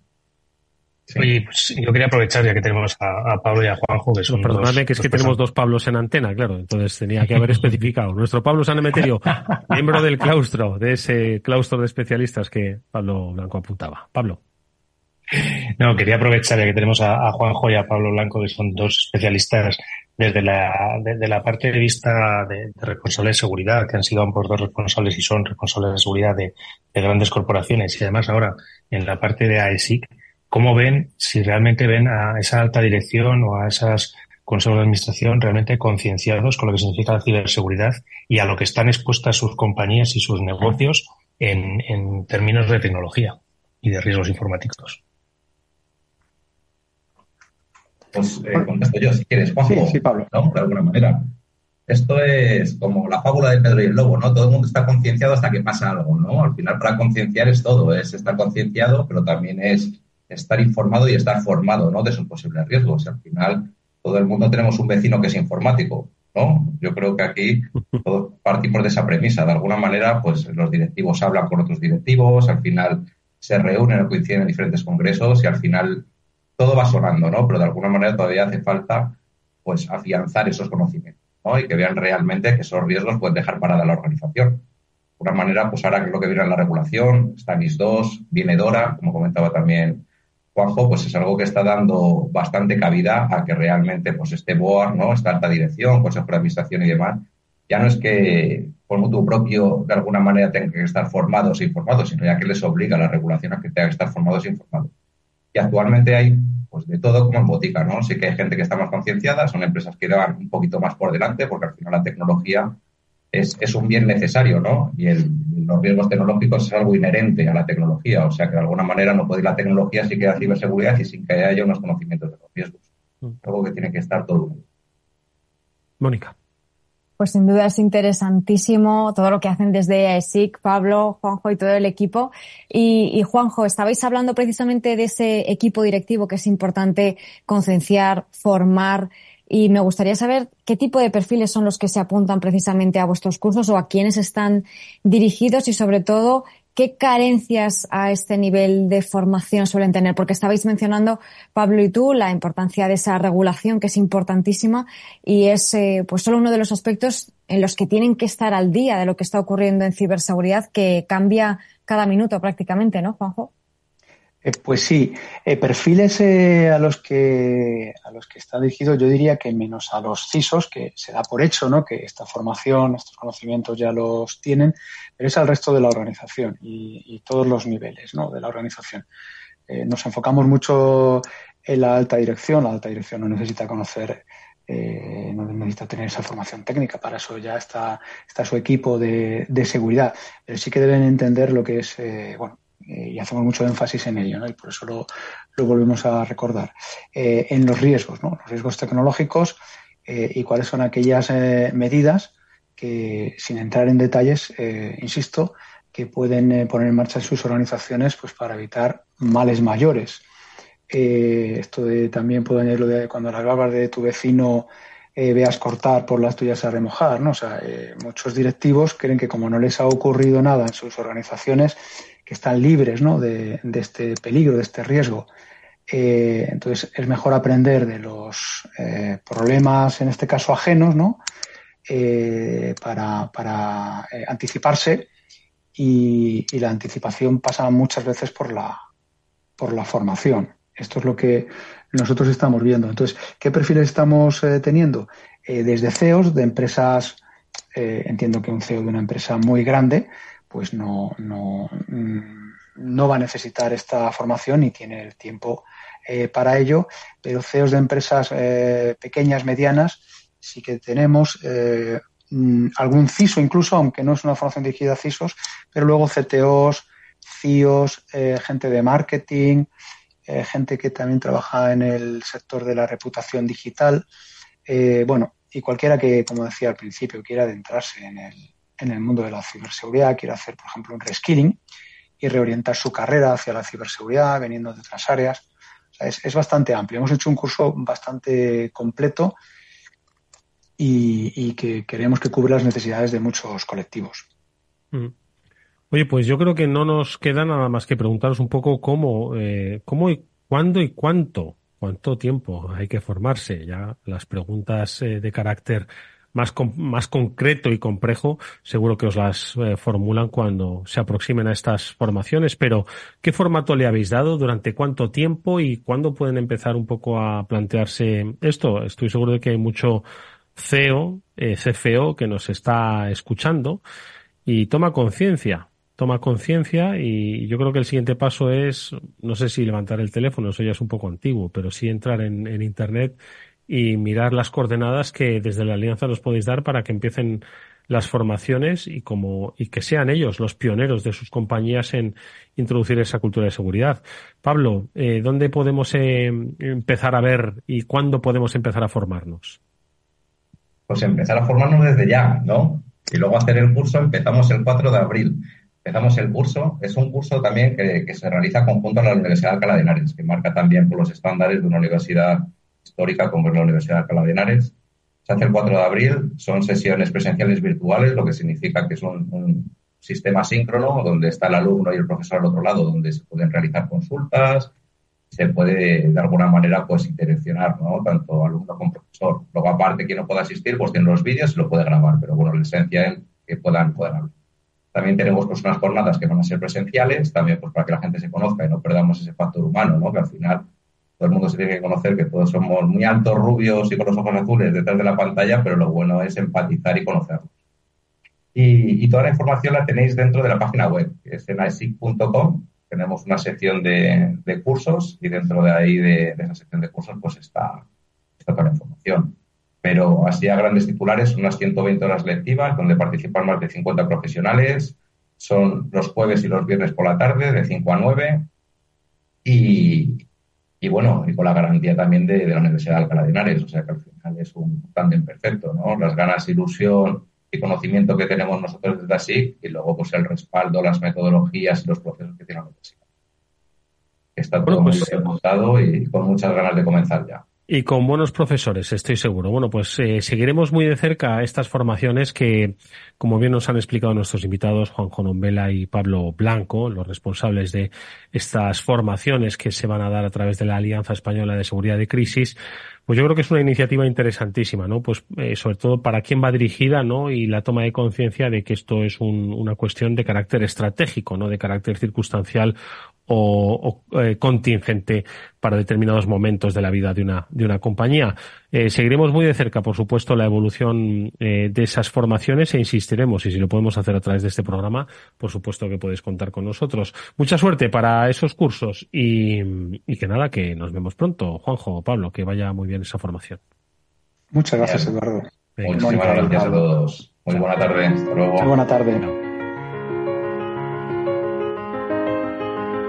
Oye, pues yo quería aprovechar ya que tenemos a, Pablo y a Juanjo, que son. perdóname, que es que tenemos dos Pablos en antena, claro. Entonces tenía que haber especificado. Nuestro Pablo Sanemeterio, miembro del claustro, de ese claustro de especialistas que Pablo Blanco apuntaba. Pablo. No, quería aprovechar ya que tenemos a, Juanjo y a Pablo Blanco, que son dos especialistas desde la, la parte de vista de, de responsables de seguridad, que han sido ambos dos responsables y son responsables de seguridad de, de grandes corporaciones y además ahora en la parte de AESIC, ¿cómo ven, si realmente ven a esa alta dirección o a esas consejos de administración realmente concienciados con lo que significa la ciberseguridad y a lo que están expuestas sus compañías y sus negocios en términos de tecnología y de riesgos informáticos? Pues eh, contesto yo, si quieres, Juanjo. Sí, sí, Pablo. ¿no? De alguna manera. Esto es como la fábula de Pedro y el Lobo, ¿no? Todo el mundo está concienciado hasta que pasa algo, ¿no? Al final, para concienciar es todo, es estar concienciado, pero también es estar informado y estar formado, ¿no? De sus posibles riesgos. Al final, todo el mundo tenemos un vecino que es informático, ¿no? Yo creo que aquí partimos de esa premisa. De alguna manera, pues los directivos hablan con otros directivos, al final se reúnen o coinciden en diferentes congresos y al final todo va sonando, ¿no? Pero de alguna manera todavía hace falta pues afianzar esos conocimientos, ¿no? Y que vean realmente que esos riesgos pueden dejar parada la organización. De una manera, pues ahora que es lo que viene en la regulación, está NIS 2, viene DORA, como comentaba también Juanjo, pues es algo que está dando bastante cabida a que realmente pues este board, ¿no? Esta alta dirección, consejo de administración y demás, ya no es que por mutuo propio de alguna manera tengan que estar formados e informados, sino ya que les obliga la regulación a que tengan que estar formados e informados. Y actualmente hay pues de todo como en botica, ¿no? Sí que hay gente que está más concienciada, son empresas que van un poquito más por delante, porque al final la tecnología es, es un bien necesario, ¿no? Y el, los riesgos tecnológicos es algo inherente a la tecnología, o sea que de alguna manera no puede ir la tecnología sin que haya ciberseguridad y sin que haya unos conocimientos de los riesgos. Mm. Algo que tiene que estar todo. Mónica. Pues sin duda es interesantísimo todo lo que hacen desde ESIC, Pablo, Juanjo y todo el equipo. Y, y, Juanjo, estabais hablando precisamente de ese equipo directivo que es importante concienciar, formar. Y me gustaría saber qué tipo de perfiles son los que se apuntan precisamente a vuestros cursos o a quiénes están dirigidos y sobre todo ¿Qué carencias a este nivel de formación suelen tener? Porque estabais mencionando, Pablo y tú, la importancia de esa regulación que es importantísima y es eh, pues solo uno de los aspectos en los que tienen que estar al día de lo que está ocurriendo en ciberseguridad que cambia cada minuto prácticamente, ¿no, Juanjo? Eh, pues sí, eh, perfiles eh, a los que a los que está dirigido, yo diría que menos a los CISOs, que se da por hecho, ¿no? Que esta formación, estos conocimientos ya los tienen, pero es al resto de la organización y, todos los niveles, ¿no? De la organización. nos enfocamos mucho en la alta dirección. La alta dirección no necesita conocer, no necesita tener esa formación técnica. Para eso ya está está su equipo de, de seguridad, pero sí que deben entender lo que es, bueno eh, y hacemos mucho énfasis en ello, ¿no? y por eso lo, lo volvemos a recordar. Eh, en los riesgos, ¿no? los riesgos tecnológicos eh, y cuáles son aquellas medidas que, sin entrar en detalles, insisto, que pueden poner en marcha sus organizaciones pues, para evitar males mayores. esto de, también puedo añadir lo de cuando las barbas de tu vecino veas cortar por las tuyas a remojar, ¿no? O sea, muchos directivos creen que como no les ha ocurrido nada en sus organizaciones, que están libres ¿no? de, este peligro, de este riesgo. Eh, entonces es mejor aprender de los eh, problemas, en este caso ajenos, ¿no? Eh, para, anticiparse y, la anticipación pasa muchas veces por la, por la formación. Esto es lo que nosotros estamos viendo. Entonces, ¿qué perfiles estamos teniendo? desde CEOs de empresas, entiendo que un CEO de una empresa muy grande, pues no, no, mm, no va a necesitar esta formación y tiene el tiempo eh, para ello, pero CEOs de empresas eh, pequeñas, medianas, sí que tenemos eh, mm, algún CISO incluso, aunque no es una formación dirigida a CISOs, pero luego CTOs, CIOs, gente de marketing, gente que también trabaja en el sector de la reputación digital, bueno, y cualquiera que, como decía al principio, quiera adentrarse en el, en el mundo de la ciberseguridad, quiere hacer, por ejemplo, un reskilling y reorientar su carrera hacia la ciberseguridad, veniendo de otras áreas. es, bastante amplio. Hemos hecho un curso bastante completo y, que queremos que cubra las necesidades de muchos colectivos. Mm. Oye, pues yo creo que no nos queda nada más que preguntaros un poco cómo, eh, cómo y cuándo y cuánto, cuánto tiempo hay que formarse. Ya las preguntas eh, de carácter más, más concreto y complejo, seguro que os las eh, formulan cuando se aproximen a estas formaciones. Pero, ¿qué formato le habéis dado? ¿Durante cuánto tiempo? ¿Y cuándo pueden empezar un poco a plantearse esto? Estoy seguro de que hay mucho CEO, eh, CFO que nos está escuchando y toma conciencia. Toma conciencia y yo creo que el siguiente paso es, no sé si levantar el teléfono, eso ya es un poco antiguo, pero sí entrar en, en Internet y mirar las coordenadas que desde la alianza nos podéis dar para que empiecen las formaciones y como y que sean ellos los pioneros de sus compañías en introducir esa cultura de seguridad. Pablo, eh, ¿dónde podemos eh, empezar a ver y cuándo podemos empezar a formarnos? Pues empezar a formarnos desde ya, ¿no? Y luego hacer el curso, empezamos el 4 de abril. Empezamos el curso, es un curso también que, que se realiza conjunto a la Universidad de Alcalá de Henares, que marca también por los estándares de una universidad histórica como es la Universidad de Alcalá de Henares se hace el 4 de abril, son sesiones presenciales virtuales, lo que significa que es un, sistema síncrono donde está el alumno y el profesor al otro lado, donde se pueden realizar consultas, se puede de alguna manera pues interaccionar, ¿no? Tanto alumno como profesor. Luego, aparte, quien no pueda asistir, pues tiene los vídeos y lo puede grabar, pero bueno, la esencia es que puedan, puedan hablar. También tenemos pues unas jornadas que van a ser presenciales, también pues para que la gente se conozca y no perdamos ese factor humano, ¿no? Que al final todo el mundo se tiene que conocer que todos somos muy altos, rubios y con los ojos azules detrás de la pantalla, pero lo bueno es empatizar y conocernos. Y, toda la información la tenéis dentro de la página web, que es en asic.com. Tenemos una sección de, cursos y dentro de ahí, de, esa sección de cursos, pues está, toda la información. Pero así a grandes titulares, unas 120 horas lectivas donde participan más de 50 profesionales. Son los jueves y los viernes por la tarde, de 5 a 9. Y, y bueno, y con la garantía también de, la Universidad de Alcalá de Henares, o sea que al final es un tándem perfecto, ¿no? Las ganas, ilusión y conocimiento que tenemos nosotros desde así y luego pues el respaldo, las metodologías y los procesos que tiene la universidad. Está todo muy pues, bien montado y con muchas ganas de comenzar ya. Y con buenos profesores, estoy seguro. Bueno, pues eh, seguiremos muy de cerca estas formaciones que, como bien nos han explicado nuestros invitados, Juan Jonombela y Pablo Blanco, los responsables de estas formaciones que se van a dar a través de la Alianza Española de Seguridad de Crisis, pues yo creo que es una iniciativa interesantísima, ¿no? Pues eh, sobre todo para quién va dirigida, ¿no? Y la toma de conciencia de que esto es una cuestión de carácter estratégico, ¿no? De carácter circunstancial o, eh, contingente para determinados momentos de la vida de una, de una compañía. Eh, seguiremos muy de cerca, por supuesto, la evolución eh, de esas formaciones e insistiremos, y si lo podemos hacer a través de este programa, por supuesto que podéis contar con nosotros. Mucha suerte para esos cursos y, y que nada, que nos vemos pronto. Juanjo, Pablo, que vaya muy bien esa formación. Muchas gracias, Eduardo. Muchísimas gracias a todos. Muy buena tarde. Hasta luego. Muy buena tarde.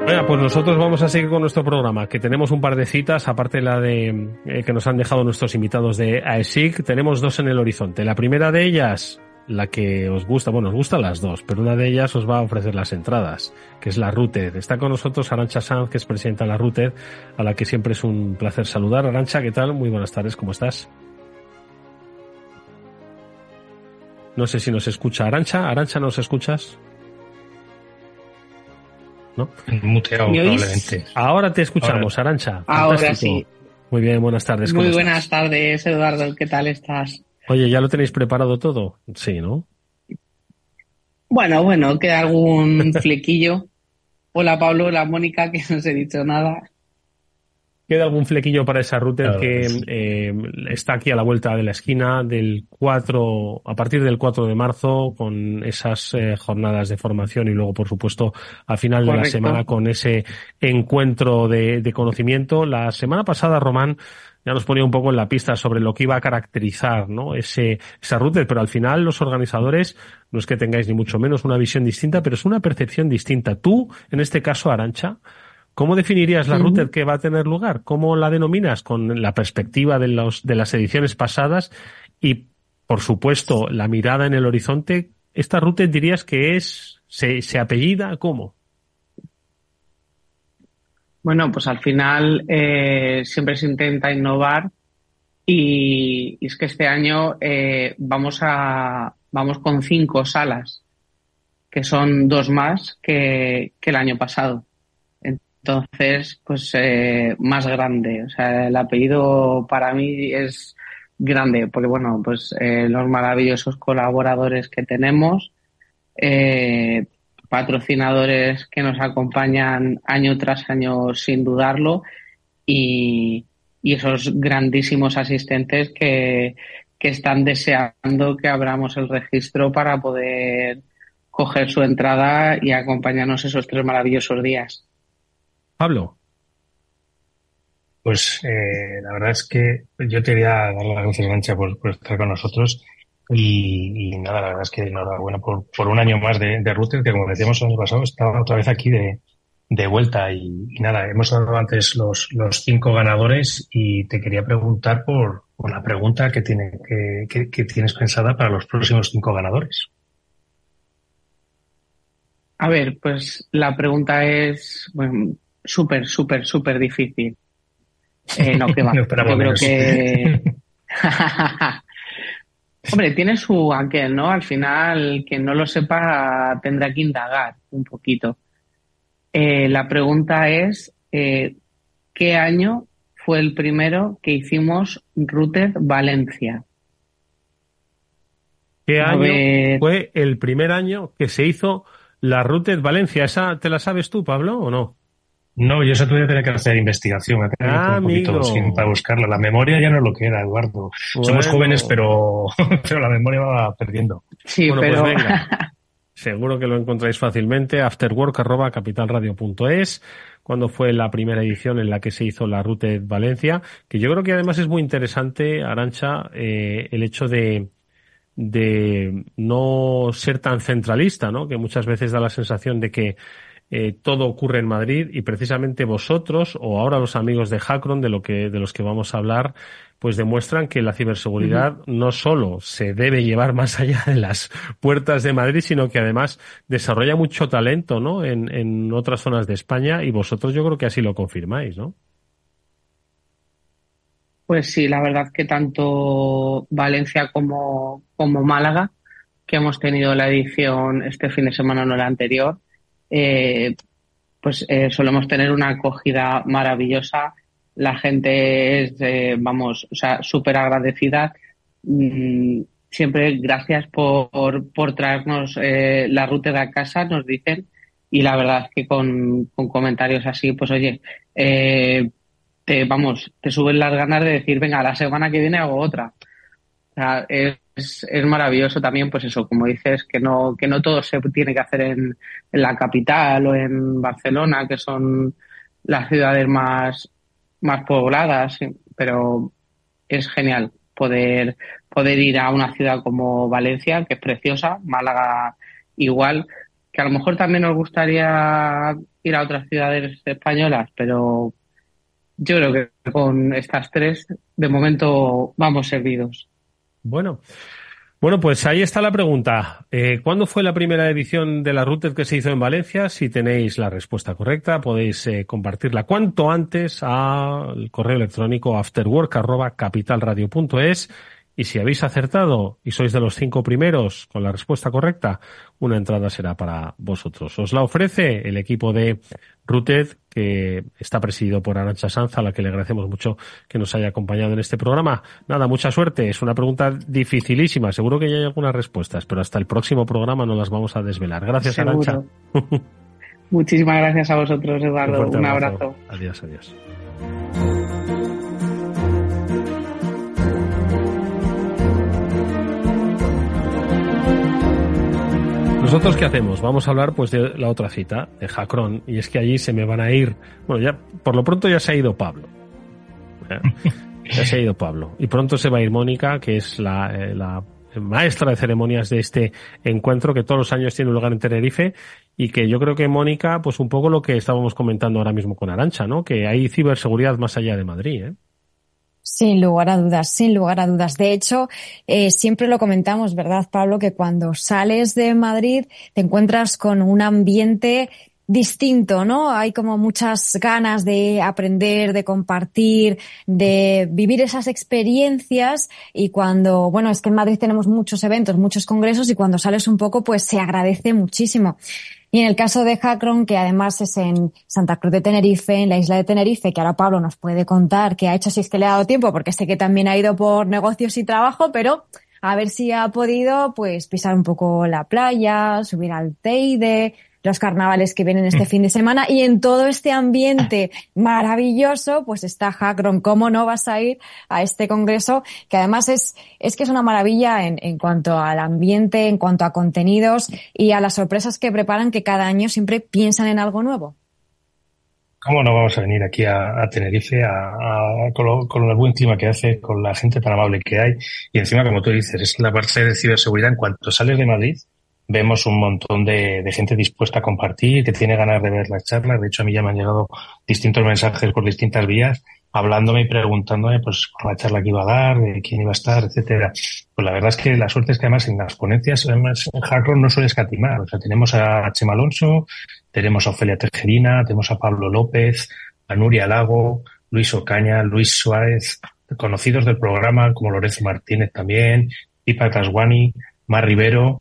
Bueno, pues nosotros vamos a seguir con nuestro programa, que tenemos un par de citas, aparte de la de eh, que nos han dejado nuestros invitados de AESIC, tenemos dos en el horizonte. La primera de ellas, la que os gusta, bueno, os gustan las dos, pero una de ellas os va a ofrecer las entradas, que es la RUTED. Está con nosotros Arancha Sanz, que es presidenta de la RUTED, a la que siempre es un placer saludar. Arancha, ¿qué tal? Muy buenas tardes, ¿cómo estás? No sé si nos escucha Arancha. Arancha, ¿nos escuchas? Ahora te escuchamos, Arancha. Ahora sí. Muy bien, buenas tardes. Muy buenas tardes, Eduardo. ¿Qué tal estás? Oye, ¿ya lo tenéis preparado todo? Sí, ¿no? Bueno, bueno, queda algún flequillo. Hola Pablo, hola Mónica, que no os he dicho nada queda algún flequillo para esa router que eh, está aquí a la vuelta de la esquina del 4, a partir del 4 de marzo, con esas eh, jornadas de formación y luego, por supuesto, al final de la semana con ese encuentro de, de, conocimiento. La semana pasada, Román, ya nos ponía un poco en la pista sobre lo que iba a caracterizar, ¿no? Ese, esa router, pero al final los organizadores no es que tengáis ni mucho menos una visión distinta, pero es una percepción distinta. Tú, en este caso, Arancha, ¿Cómo definirías la router que va a tener lugar? ¿Cómo la denominas con la perspectiva de, los, de las ediciones pasadas? Y, por supuesto, la mirada en el horizonte. ¿Esta router dirías que es, se, se apellida? ¿Cómo? Bueno, pues al final eh, siempre se intenta innovar y, es que este año eh, vamos a vamos con cinco salas, que son dos más que, que el año pasado. Entonces, pues eh, más grande. O sea, el apellido para mí es grande, porque bueno, pues eh, los maravillosos colaboradores que tenemos, eh, patrocinadores que nos acompañan año tras año sin dudarlo y, y esos grandísimos asistentes que, que están deseando que abramos el registro para poder coger su entrada y acompañarnos esos tres maravillosos días. Pablo. Pues eh, la verdad es que yo te quería dar las gracias, Mancha, por, estar con nosotros. Y, nada, la verdad es que enhorabuena por, por un año más de, de Router, que como decíamos el año pasado, estaba otra vez aquí de, de vuelta. Y, nada, hemos dado antes los, los cinco ganadores y te quería preguntar por, por la pregunta que, tiene, que, que, tienes pensada para los próximos cinco ganadores. A ver, pues la pregunta es bueno, súper, súper, súper difícil. Eh, no, que va. Yo creo que. Hombre, tiene su aquel, ¿no? Al final, quien no lo sepa tendrá que indagar un poquito. Eh, la pregunta es, eh, ¿qué año fue el primero que hicimos Router Valencia? ¿Qué año fue el primer año que se hizo la Router Valencia? ¿Esa te la sabes tú, Pablo, o no? No, yo eso tuve que tener que hacer investigación, ah, un poquito sin, para buscarla. La memoria ya no es lo que era, Eduardo. Somos jóvenes, pero, pero la memoria va perdiendo. Sí, bueno, pues venga. Seguro que lo encontráis fácilmente. Afterwork.capitalradio.es cuando fue la primera edición en la que se hizo la Ruta Valencia, que yo creo que además es muy interesante, Arancha, eh, el hecho de, de no ser tan centralista, ¿no? Que muchas veces da la sensación de que eh, todo ocurre en Madrid y precisamente vosotros o ahora los amigos de Hackron de lo que de los que vamos a hablar pues demuestran que la ciberseguridad no solo se debe llevar más allá de las puertas de Madrid, sino que además desarrolla mucho talento, ¿no? En, en otras zonas de España y vosotros yo creo que así lo confirmáis, ¿no? Pues sí, la verdad que tanto Valencia como, como Málaga, que hemos tenido la edición este fin de semana, no la anterior, eh, pues eh, solemos tener una acogida maravillosa. La gente es, eh, vamos, o sea, súper agradecida. Mm, siempre gracias por, por traernos eh, la ruta de casa, nos dicen. Y la verdad es que con, comentarios así, pues oye, eh, te, vamos, te suben las ganas de decir, venga, la semana que viene hago otra. O sea, es, es, maravilloso también, pues eso, como dices, que no, que no todo se tiene que hacer en, en la capital o en Barcelona, que son las ciudades más, más pobladas, pero es genial poder, poder ir a una ciudad como Valencia, que es preciosa, Málaga igual, que a lo mejor también nos gustaría ir a otras ciudades españolas, pero yo creo que con estas tres, de momento, vamos servidos. Bueno. Bueno, pues ahí está la pregunta. Eh, ¿Cuándo fue la primera edición de la Router que se hizo en Valencia? Si tenéis la respuesta correcta, podéis eh, compartirla cuanto antes al correo electrónico afterwork.capitalradio.es y si habéis acertado y sois de los cinco primeros con la respuesta correcta, una entrada será para vosotros. Os la ofrece el equipo de Rooted, que está presidido por Arancha Sanza, a la que le agradecemos mucho que nos haya acompañado en este programa. Nada, mucha suerte. Es una pregunta dificilísima. Seguro que ya hay algunas respuestas, pero hasta el próximo programa no las vamos a desvelar. Gracias, Arancha. Muchísimas gracias a vosotros, Eduardo. Un, abrazo. Adiós, adiós. ¿Nosotros qué hacemos? Vamos a hablar pues de la otra cita, de Jacron, y es que allí se me van a ir, bueno, ya por lo pronto ya se ha ido Pablo. Ya, se ha ido Pablo. Y pronto se va a ir Mónica, que es la, eh, la maestra de ceremonias de este encuentro que todos los años tiene lugar en Tenerife y que yo creo que Mónica, pues un poco lo que estábamos comentando ahora mismo con Arancha, ¿no? Que hay ciberseguridad más allá de Madrid, ¿eh? Sin lugar a dudas, sin lugar a dudas. De hecho, eh, siempre lo comentamos, ¿verdad, Pablo? Que cuando sales de Madrid te encuentras con un ambiente distinto, ¿no? Hay como muchas ganas de aprender, de compartir, de vivir esas experiencias y cuando, bueno, es que en Madrid tenemos muchos eventos, muchos congresos y cuando sales un poco, pues se agradece muchísimo. Y en el caso de Hackron, que además es en Santa Cruz de Tenerife, en la isla de Tenerife, que ahora Pablo nos puede contar qué ha hecho si es que le ha dado tiempo, porque sé que también ha ido por negocios y trabajo, pero a ver si ha podido pues pisar un poco la playa, subir al Teide, los carnavales que vienen este mm. fin de semana y en todo este ambiente maravilloso, pues está Hackron. ¿Cómo no vas a ir a este congreso? Que además es, es que es una maravilla en, en cuanto al ambiente, en cuanto a contenidos y a las sorpresas que preparan que cada año siempre piensan en algo nuevo. ¿Cómo no vamos a venir aquí a, Tenerife a, con, el buen clima que hace, con la gente tan amable que hay? Y encima, como tú dices, es la parte de ciberseguridad. En cuanto sales de Madrid, vemos un montón de, gente dispuesta a compartir, que tiene ganas de ver las charlas. De hecho, a mí ya me han llegado distintos mensajes por distintas vías hablándome y preguntándome pues por la charla que iba a dar, de quién iba a estar, etcétera. Pues la verdad es que la suerte es que además en las ponencias, además en Hackron no suele escatimar. O sea, tenemos a Chema Alonso, tenemos a Ofelia Tejerina, tenemos a Pablo López, a Nuria Lago, Luis Ocaña, Luis Suárez, conocidos del programa como Lorenzo Martínez también, Pipa Tasguani, Mar Rivero,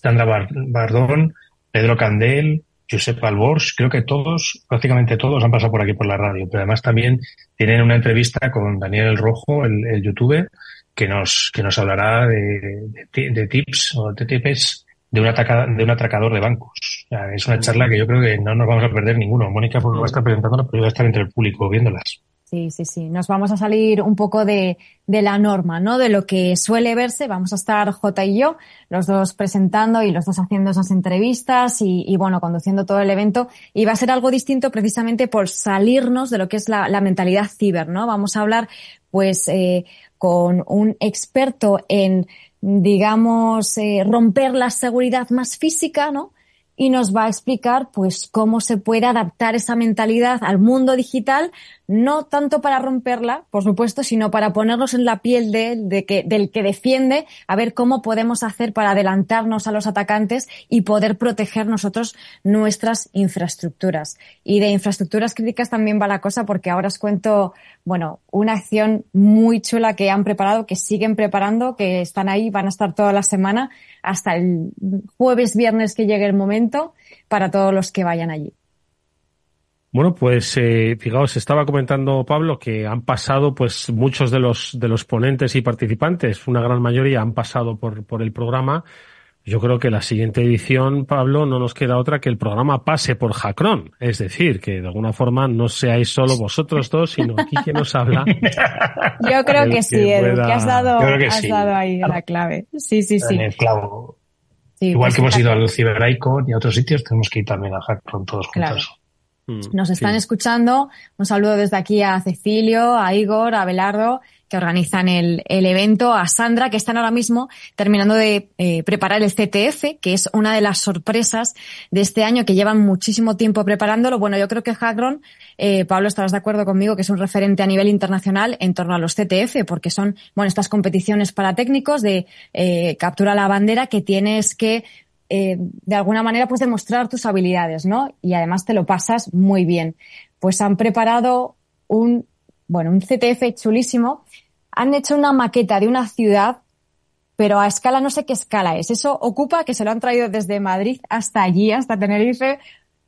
Sandra Bardón, Pedro Candel, Josep Albors, creo que todos, prácticamente todos han pasado por aquí por la radio, pero además también tienen una entrevista con Daniel Rojo, el, el youtuber, que nos, que nos hablará de, de, tips o de tips de un, de un atracador de bancos. es una charla que yo creo que no nos vamos a perder ninguno. Mónica pues, va a estar presentándola, pero yo voy a estar entre el público viéndolas. Sí, sí, sí. Nos vamos a salir un poco de, de, la norma, ¿no? De lo que suele verse. Vamos a estar J y yo, los dos presentando y los dos haciendo esas entrevistas y, y bueno, conduciendo todo el evento. Y va a ser algo distinto precisamente por salirnos de lo que es la, la mentalidad ciber, ¿no? Vamos a hablar, pues, eh, con un experto en, digamos, eh, romper la seguridad más física, ¿no? y nos va a explicar pues cómo se puede adaptar esa mentalidad al mundo digital, no tanto para romperla, por supuesto, sino para ponernos en la piel de, de que, del que defiende, a ver cómo podemos hacer para adelantarnos a los atacantes y poder proteger nosotros nuestras infraestructuras. Y de infraestructuras críticas también va la cosa porque ahora os cuento, bueno, una acción muy chula que han preparado, que siguen preparando, que están ahí, van a estar toda la semana hasta el jueves, viernes que llegue el momento para todos los que vayan allí. Bueno, pues eh, fijaos, estaba comentando Pablo que han pasado, pues muchos de los de los ponentes y participantes, una gran mayoría han pasado por, por el programa yo creo que la siguiente edición, Pablo, no nos queda otra que el programa pase por Jacron. Es decir, que de alguna forma no seáis solo vosotros dos, sino aquí quien nos habla. Yo creo que, sí, Edu, que has dado, has dado ahí la clave. Sí, sí, sí. el clavo. Igual pues que hemos ido al Cibericon y a otros sitios, tenemos que ir también a Hackron todos juntos. Nos están escuchando. Un saludo desde aquí a Cecilio, a Igor, a Belardo que organizan el, el, evento, a Sandra, que están ahora mismo terminando de eh, preparar el CTF, que es una de las sorpresas de este año que llevan muchísimo tiempo preparándolo. Bueno, yo creo que Hackron, eh, Pablo, estarás de acuerdo conmigo que es un referente a nivel internacional en torno a los CTF, porque son, bueno, estas competiciones para técnicos de eh, captura la bandera que tienes que eh, de alguna manera pues demostrar tus habilidades, ¿no? Y además te lo pasas muy bien. Pues han preparado un bueno, un CTF chulísimo. Han hecho una maqueta de una ciudad, pero a escala no sé qué escala es. Eso ocupa que se lo han traído desde Madrid hasta allí, hasta Tenerife,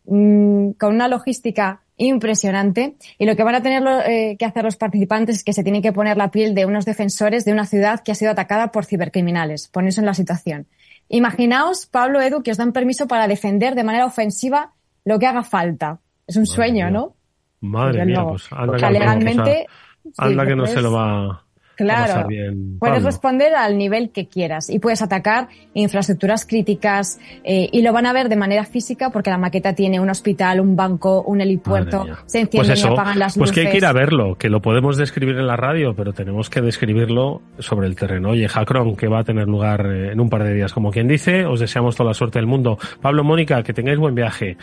mmm, con una logística impresionante. Y lo que van a tener eh, que hacer los participantes es que se tienen que poner la piel de unos defensores de una ciudad que ha sido atacada por cibercriminales. Ponerse en la situación. Imaginaos, Pablo Edu, que os dan permiso para defender de manera ofensiva lo que haga falta. Es un sueño, ¿no? Madre mía, pues anda, legalmente, anda que no se lo va Claro, puedes responder al nivel que quieras y puedes atacar infraestructuras críticas eh, y lo van a ver de manera física porque la maqueta tiene un hospital, un banco, un helipuerto, se encienden pues y apagan las luces. Pues que hay que ir a verlo, que lo podemos describir en la radio, pero tenemos que describirlo sobre el terreno. Oye, Hackron, que va a tener lugar eh, en un par de días, como quien dice, os deseamos toda la suerte del mundo. Pablo, Mónica, que tengáis buen viaje,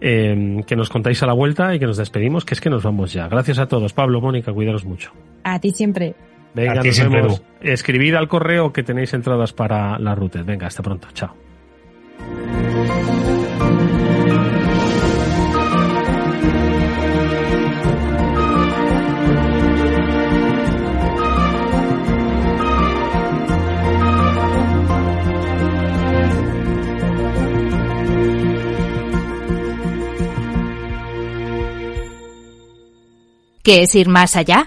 eh, que nos contáis a la vuelta y que nos despedimos, que es que nos vamos ya. Gracias a todos. Pablo, Mónica, cuidaros mucho. A ti siempre. Venga, nos vemos. Escribid al correo que tenéis entradas para la ruta. Venga, hasta pronto. Chao. ¿Qué es ir más allá?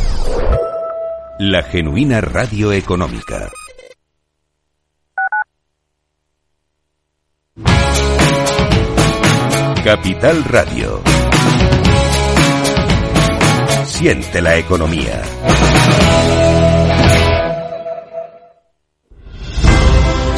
La genuina radio económica. Capital Radio. Siente la economía.